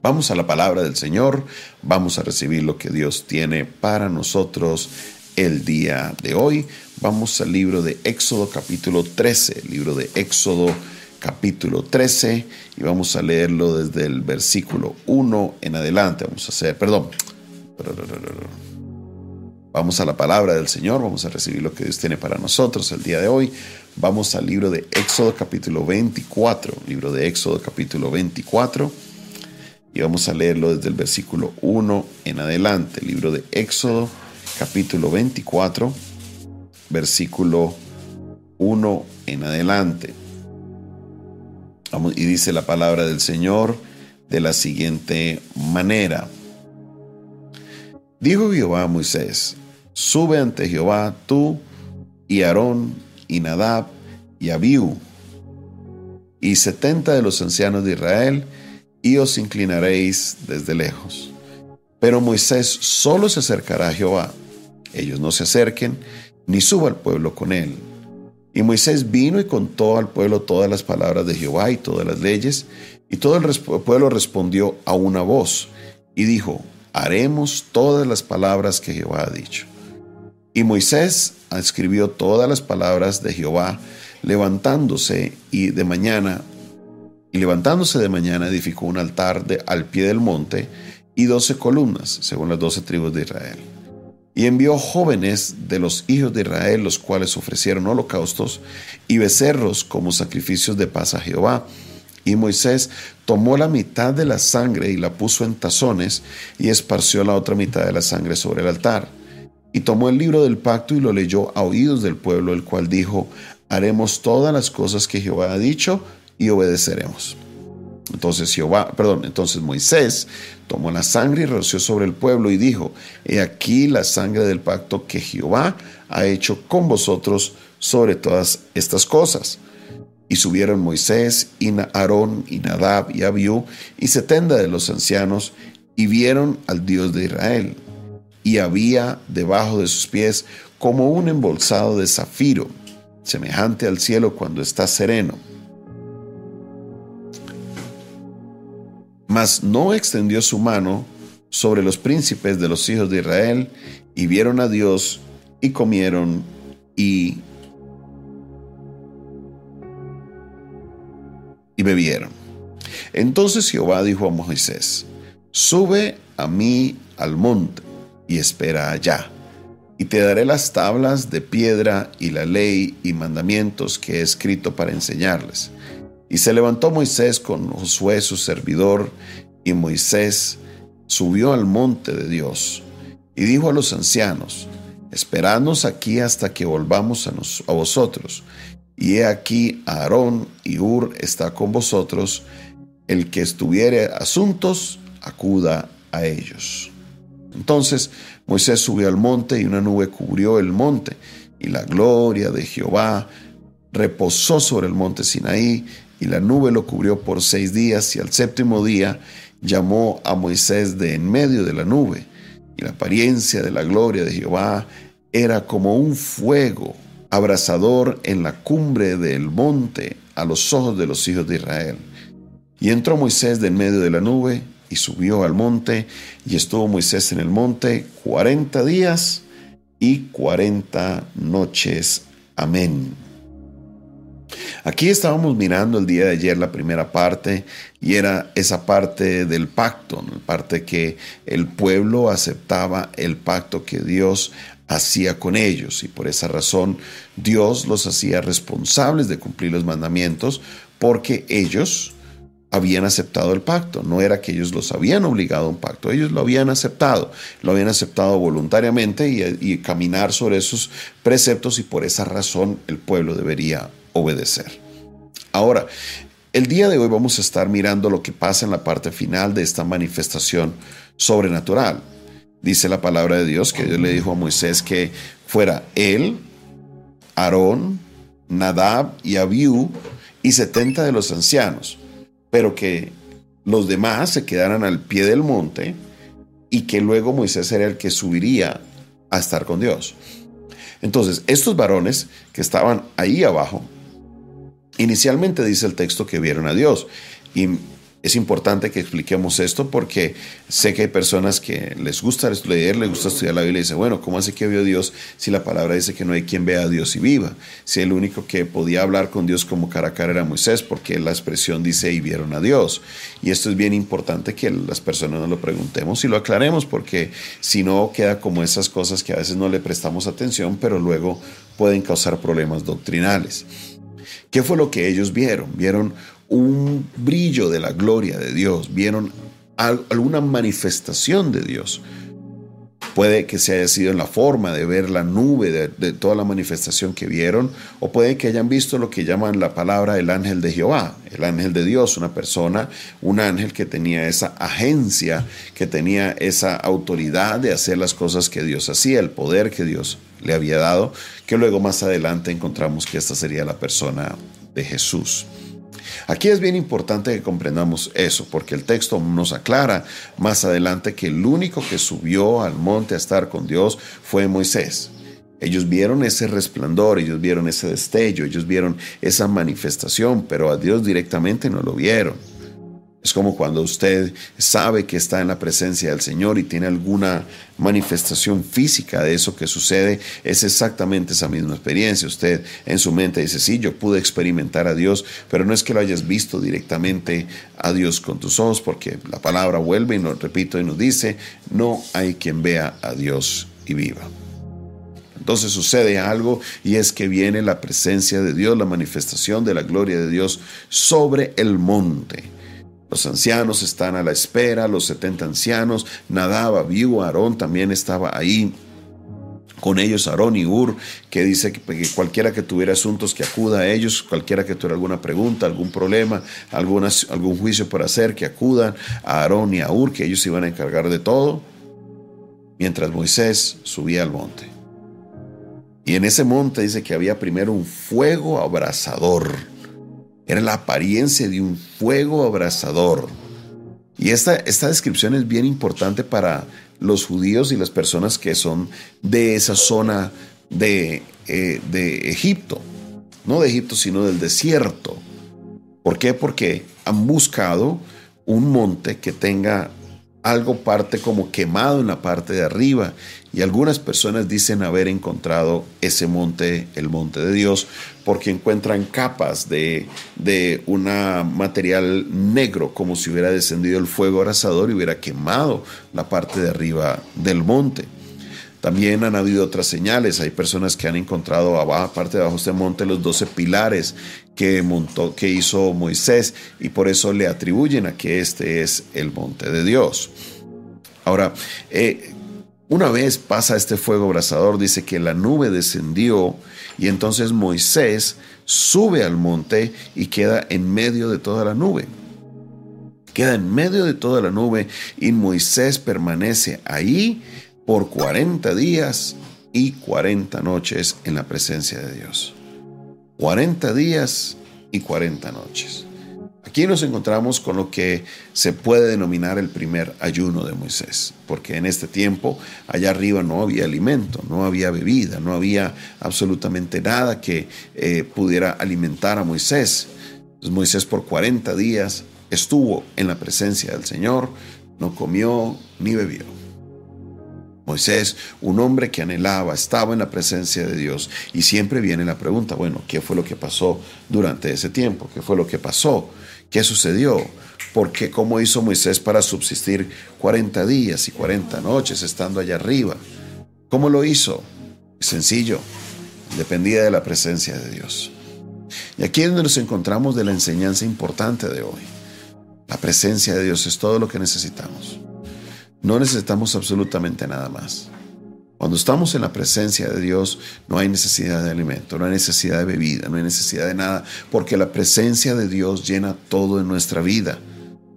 Vamos a la palabra del Señor, vamos a recibir lo que Dios tiene para nosotros el día de hoy. Vamos al libro de Éxodo capítulo 13, libro de Éxodo capítulo 13 y vamos a leerlo desde el versículo 1 en adelante. Vamos a hacer, perdón. Vamos a la palabra del Señor, vamos a recibir lo que Dios tiene para nosotros el día de hoy. Vamos al libro de Éxodo capítulo 24, libro de Éxodo capítulo 24 y vamos a leerlo desde el versículo 1 en adelante. Libro de Éxodo, capítulo 24, versículo 1 en adelante. y dice la palabra del Señor de la siguiente manera. Dijo Jehová a Moisés, sube ante Jehová tú y Aarón y Nadab y Abiú y setenta de los ancianos de Israel y os inclinaréis desde lejos. Pero Moisés solo se acercará a Jehová. Ellos no se acerquen, ni suba el pueblo con él. Y Moisés vino y contó al pueblo todas las palabras de Jehová y todas las leyes, y todo el pueblo respondió a una voz, y dijo, haremos todas las palabras que Jehová ha dicho. Y Moisés escribió todas las palabras de Jehová, levantándose y de mañana y levantándose de mañana edificó un altar de, al pie del monte y doce columnas, según las doce tribus de Israel. Y envió jóvenes de los hijos de Israel, los cuales ofrecieron holocaustos y becerros como sacrificios de paz a Jehová. Y Moisés tomó la mitad de la sangre y la puso en tazones y esparció la otra mitad de la sangre sobre el altar. Y tomó el libro del pacto y lo leyó a oídos del pueblo, el cual dijo, haremos todas las cosas que Jehová ha dicho, y obedeceremos. Entonces Jehová, perdón, entonces Moisés tomó la sangre y roció sobre el pueblo y dijo, he aquí la sangre del pacto que Jehová ha hecho con vosotros sobre todas estas cosas. Y subieron Moisés y Aarón y Nadab y Abiú y setenta de los ancianos y vieron al Dios de Israel. Y había debajo de sus pies como un embolsado de zafiro, semejante al cielo cuando está sereno mas no extendió su mano sobre los príncipes de los hijos de Israel, y vieron a Dios, y comieron, y, y bebieron. Entonces Jehová dijo a Moisés, sube a mí al monte, y espera allá, y te daré las tablas de piedra y la ley y mandamientos que he escrito para enseñarles. Y se levantó Moisés con Josué su servidor, y Moisés subió al monte de Dios, y dijo a los ancianos, Esperadnos aquí hasta que volvamos a, a vosotros. Y he aquí Aarón y Ur está con vosotros, el que estuviere asuntos, acuda a ellos. Entonces Moisés subió al monte y una nube cubrió el monte, y la gloria de Jehová reposó sobre el monte Sinaí, y la nube lo cubrió por seis días, y al séptimo día llamó a Moisés de en medio de la nube, y la apariencia de la gloria de Jehová era como un fuego abrasador en la cumbre del monte a los ojos de los hijos de Israel. Y entró Moisés de en medio de la nube y subió al monte, y estuvo Moisés en el monte cuarenta días y cuarenta noches. Amén. Aquí estábamos mirando el día de ayer la primera parte y era esa parte del pacto, la parte que el pueblo aceptaba el pacto que Dios hacía con ellos y por esa razón Dios los hacía responsables de cumplir los mandamientos porque ellos habían aceptado el pacto, no era que ellos los habían obligado a un pacto, ellos lo habían aceptado, lo habían aceptado voluntariamente y, caminar sobre esos preceptos y por esa razón el pueblo debería obedecer. Ahora, el día de hoy vamos a estar mirando lo que pasa en la parte final de esta manifestación sobrenatural. Dice la palabra de Dios que Dios le dijo a Moisés que fuera él, Aarón, Nadab y Abiú y setenta de los ancianos, pero que los demás se quedaran al pie del monte y que luego Moisés era el que subiría a estar con Dios. Entonces, estos varones que estaban ahí abajo Inicialmente dice el texto que vieron a Dios y Es importante que expliquemos esto porque sé que hay personas que les gusta leer, les gusta estudiar la Biblia y dicen, bueno, ¿cómo hace que vio Dios si la palabra dice que no hay quien vea a Dios y viva? Si el único que podía hablar con Dios como cara a cara era Moisés, porque la expresión dice y vieron a Dios. Y esto es bien importante que las personas nos lo preguntemos y lo aclaremos porque si no queda como esas cosas que a veces no le prestamos atención, pero luego pueden causar problemas doctrinales. ¿Qué fue lo que ellos vieron? Vieron un brillo de la gloria de Dios, vieron alguna manifestación de Dios. Puede que se haya sido en la forma de ver la nube, de, toda la manifestación que vieron, o puede que hayan visto lo que llaman la palabra el ángel de Jehová, el ángel de Dios, una persona, un ángel que tenía esa agencia, que tenía esa autoridad de hacer las cosas que Dios hacía, el poder que Dios le había dado, que luego más adelante encontramos que esta sería la persona de Jesús. Aquí es bien importante que comprendamos eso, porque el texto nos aclara más adelante que el único que subió al monte a estar con Dios fue Moisés. Ellos vieron ese resplandor, ellos vieron ese destello, ellos vieron esa manifestación, pero a Dios directamente no lo vieron. Es como cuando usted sabe que está en la presencia del Señor y tiene alguna manifestación física de eso que sucede, es exactamente esa misma experiencia. Usted en su mente dice, sí, yo pude experimentar a Dios, pero no es que lo hayas visto directamente a Dios con tus ojos, porque la palabra vuelve y nos repito y nos dice, no hay quien vea a Dios y viva. Entonces sucede algo y es que viene la presencia de Dios, la manifestación de la gloria de Dios sobre el monte. Los ancianos están a la espera, los 70 ancianos, Nadaba, Abiú, Aarón también estaba ahí. Con ellos Aarón y Ur, que dice que, cualquiera que tuviera asuntos que acuda a ellos, cualquiera que tuviera alguna pregunta, algún problema, algún juicio por hacer, que acudan a Aarón y a Ur, que ellos iban a encargar de todo, mientras Moisés subía al monte. Y en ese monte dice que había primero un fuego abrasador era la apariencia de un fuego abrasador. Y esta, esta descripción es bien importante para los judíos y las personas que son de esa zona de, eh, de Egipto. No de Egipto, sino del desierto. ¿Por qué? Porque han buscado un monte que tenga algo parte como quemado en la parte de arriba. Y algunas personas dicen haber encontrado ese monte, el monte de Dios, porque encuentran capas de, de un material negro, como si hubiera descendido el fuego abrasador y hubiera quemado la parte de arriba del monte. También han habido otras señales. Hay personas que han encontrado abajo, parte de abajo de este monte, los doce pilares que montó, que hizo Moisés, y por eso le atribuyen a que este es el monte de Dios. Ahora, eh, una vez pasa este fuego abrasador, dice que la nube descendió y entonces Moisés sube al monte y queda en medio de toda la nube. Queda en medio de toda la nube y Moisés permanece ahí por 40 días y 40 noches en la presencia de Dios. 40 días y 40 noches. Aquí nos encontramos con lo que se puede denominar el primer ayuno de Moisés, porque en este tiempo allá arriba no había alimento, no había bebida, no había absolutamente nada que eh, pudiera alimentar a Moisés. Moisés por 40 días estuvo en la presencia del Señor, no comió ni bebió. Moisés, un hombre que anhelaba, estaba en la presencia de Dios y siempre viene la pregunta, bueno, ¿qué fue lo que pasó durante ese tiempo? ¿Qué fue lo que pasó? ¿Qué sucedió? ¿Por qué? ¿Cómo hizo Moisés para subsistir 40 días y 40 noches estando allá arriba? ¿Cómo lo hizo? Sencillo, dependía de la presencia de Dios. Y aquí es donde nos encontramos de la enseñanza importante de hoy. La presencia de Dios es todo lo que necesitamos. No necesitamos absolutamente nada más. Cuando estamos en la presencia de Dios, no hay necesidad de alimento, no hay necesidad de bebida, no hay necesidad de nada, porque la presencia de Dios llena todo en nuestra vida.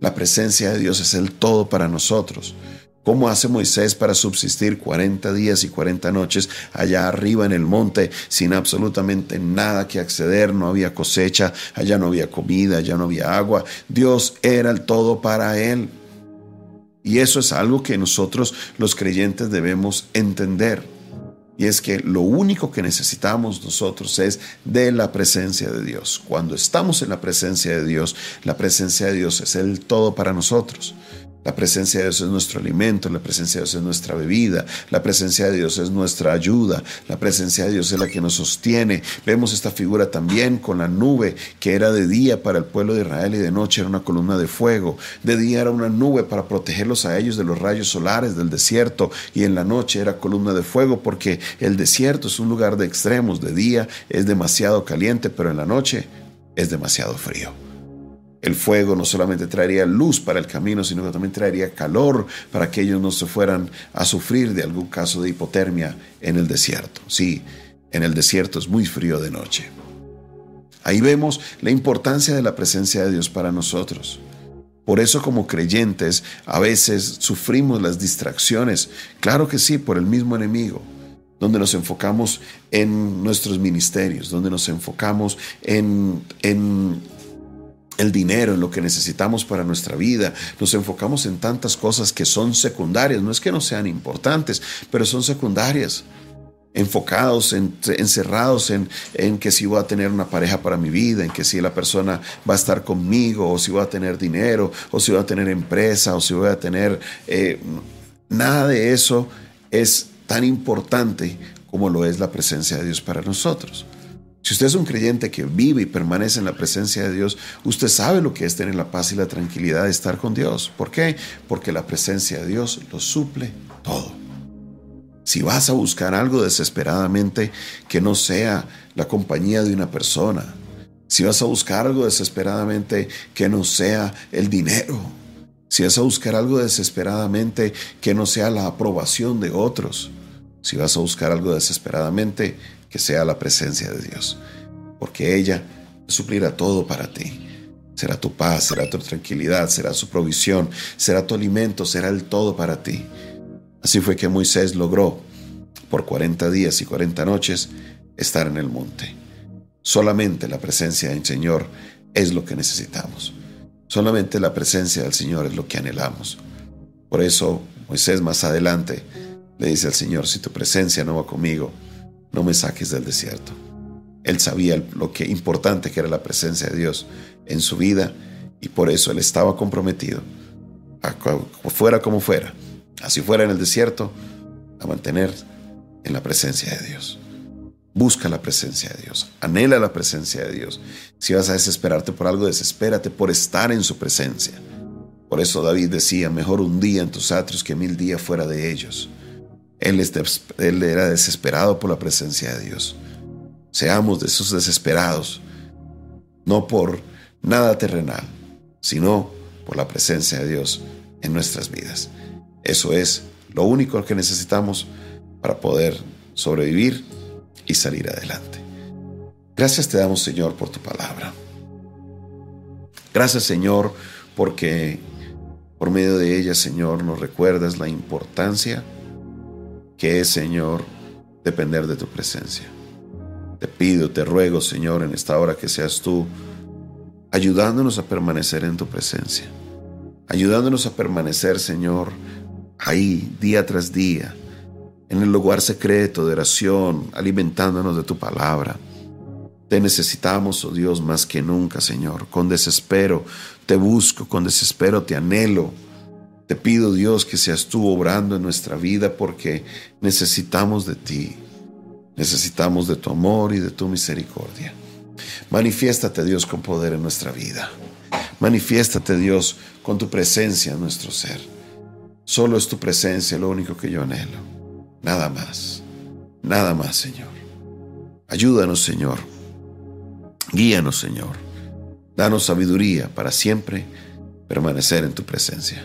La presencia de Dios es el todo para nosotros. ¿Cómo hace Moisés para subsistir 40 días y 40 noches allá arriba en el monte sin absolutamente nada que acceder? No había cosecha, allá no había comida, allá no había agua. Dios era el todo para él. Y eso es algo que nosotros los creyentes debemos entender. Y es que lo único que necesitamos nosotros es de la presencia de Dios. Cuando estamos en la presencia de Dios, la presencia de Dios es el todo para nosotros. La presencia de Dios es nuestro alimento, la presencia de Dios es nuestra bebida, la presencia de Dios es nuestra ayuda, la presencia de Dios es la que nos sostiene. Vemos esta figura también con la nube que era de día para el pueblo de Israel y de noche era una columna de fuego. De día era una nube para protegerlos a ellos de los rayos solares del desierto y en la noche era columna de fuego porque el desierto es un lugar de extremos. De día es demasiado caliente, pero en la noche es demasiado frío. El fuego no solamente traería luz para el camino, sino que también traería calor para que ellos no se fueran a sufrir de algún caso de hipotermia en el desierto. Sí, en el desierto es muy frío de noche. Ahí vemos la importancia de la presencia de Dios para nosotros. Por eso como creyentes a veces sufrimos las distracciones, claro que sí, por el mismo enemigo, donde nos enfocamos en nuestros ministerios, donde nos enfocamos en, en el dinero, en lo que necesitamos para nuestra vida. Nos enfocamos en tantas cosas que son secundarias. No es que no sean importantes, pero son secundarias. Enfocados, encerrados en, en, que si voy a tener una pareja para mi vida, en que si la persona va a estar conmigo, o si voy a tener dinero, o si voy a tener empresa, o si voy a tener... Eh, nada de eso es tan importante como lo es la presencia de Dios para nosotros. Si usted es un creyente que vive y permanece en la presencia de Dios, usted sabe lo que es tener la paz y la tranquilidad de estar con Dios. ¿Por qué? Porque la presencia de Dios lo suple todo. Si vas a buscar algo desesperadamente que no sea la compañía de una persona, si vas a buscar algo desesperadamente que no sea el dinero, si vas a buscar algo desesperadamente que no sea la aprobación de otros, si vas a buscar algo desesperadamente que sea la presencia de Dios, porque ella suplirá todo para ti. Será tu paz, será tu tranquilidad, será su provisión, será tu alimento, será el todo para ti. Así fue que Moisés logró, por 40 días y 40 noches, estar en el monte. Solamente la presencia del Señor es lo que necesitamos. Solamente la presencia del Señor es lo que anhelamos. Por eso Moisés más adelante le dice al Señor, si tu presencia no va conmigo, no me saques del desierto. Él sabía lo que importante que era la presencia de Dios en su vida y por eso él estaba comprometido, a, fuera como fuera, así fuera en el desierto, a mantener en la presencia de Dios. Busca la presencia de Dios, anhela la presencia de Dios. Si vas a desesperarte por algo, desespérate por estar en su presencia. Por eso David decía, mejor un día en tus atrios que mil días fuera de ellos. Él, era desesperado por la presencia de Dios. Seamos de esos desesperados, no por nada terrenal, sino por la presencia de Dios en nuestras vidas. Eso es lo único que necesitamos para poder sobrevivir y salir adelante. Gracias te damos, Señor, por tu palabra. Gracias, Señor, porque por medio de ella, Señor, nos recuerdas la importancia que es, Señor, depender de tu presencia. Te pido, te ruego, Señor, en esta hora que seas tú ayudándonos a permanecer en tu presencia, ayudándonos a permanecer, Señor, ahí día tras día, en el lugar secreto de oración, alimentándonos de tu palabra. Te necesitamos, oh Dios, más que nunca, Señor. Con desespero te busco, con desespero te anhelo. Te pido Dios que seas tú obrando en nuestra vida porque necesitamos de ti. Necesitamos de tu amor y de tu misericordia. Manifiéstate Dios con poder en nuestra vida. Manifiéstate Dios con tu presencia en nuestro ser. Solo es tu presencia lo único que yo anhelo. Nada más. Nada más, Señor. Ayúdanos, Señor. Guíanos, Señor. Danos sabiduría para siempre permanecer en tu presencia.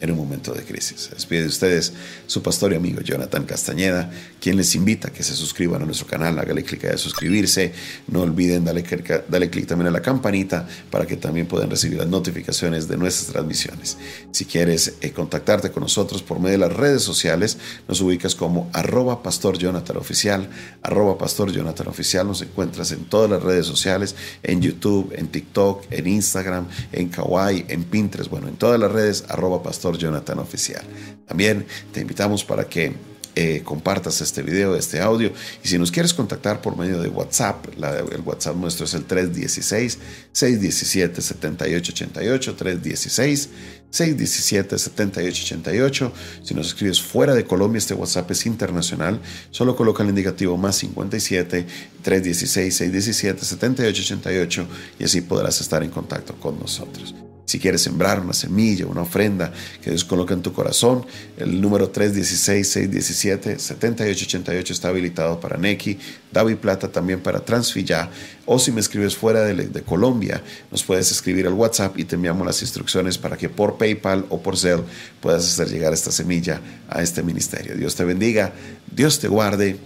en un momento de crisis. Despide de ustedes su pastor y amigo Jonathan Castañeda, quien les invita a que se suscriban a nuestro canal, hágale clic de suscribirse, no olviden darle, clic también a la campanita para que también puedan recibir las notificaciones de nuestras transmisiones. Si quieres eh, contactarte con nosotros por medio de las redes sociales, nos ubicas como arroba pastor Jonathan Oficial, arroba pastor Jonathan Oficial, nos encuentras en todas las redes sociales, en YouTube, en TikTok, en Instagram, en Kawaii, en Pinterest, bueno, en todas las redes, arroba pastor Jonathan Oficial. También te invitamos para que eh, compartas este video, este audio. Y si nos quieres contactar por medio de WhatsApp, el WhatsApp nuestro es el 316-617-7888, 316-617-7888. Si nos escribes fuera de Colombia, este WhatsApp es internacional. Solo coloca el indicativo más 57 316-617-7888 y así podrás estar en contacto con nosotros. Si quieres sembrar una semilla, una ofrenda que Dios coloca en tu corazón, el número 316-617-7888 está habilitado para Neki, David Plata también para Transfilla. O si me escribes fuera de, de, Colombia, nos puedes escribir al WhatsApp y te enviamos las instrucciones para que por PayPal o por Zelle puedas hacer llegar esta semilla a este ministerio. Dios te bendiga, Dios te guarde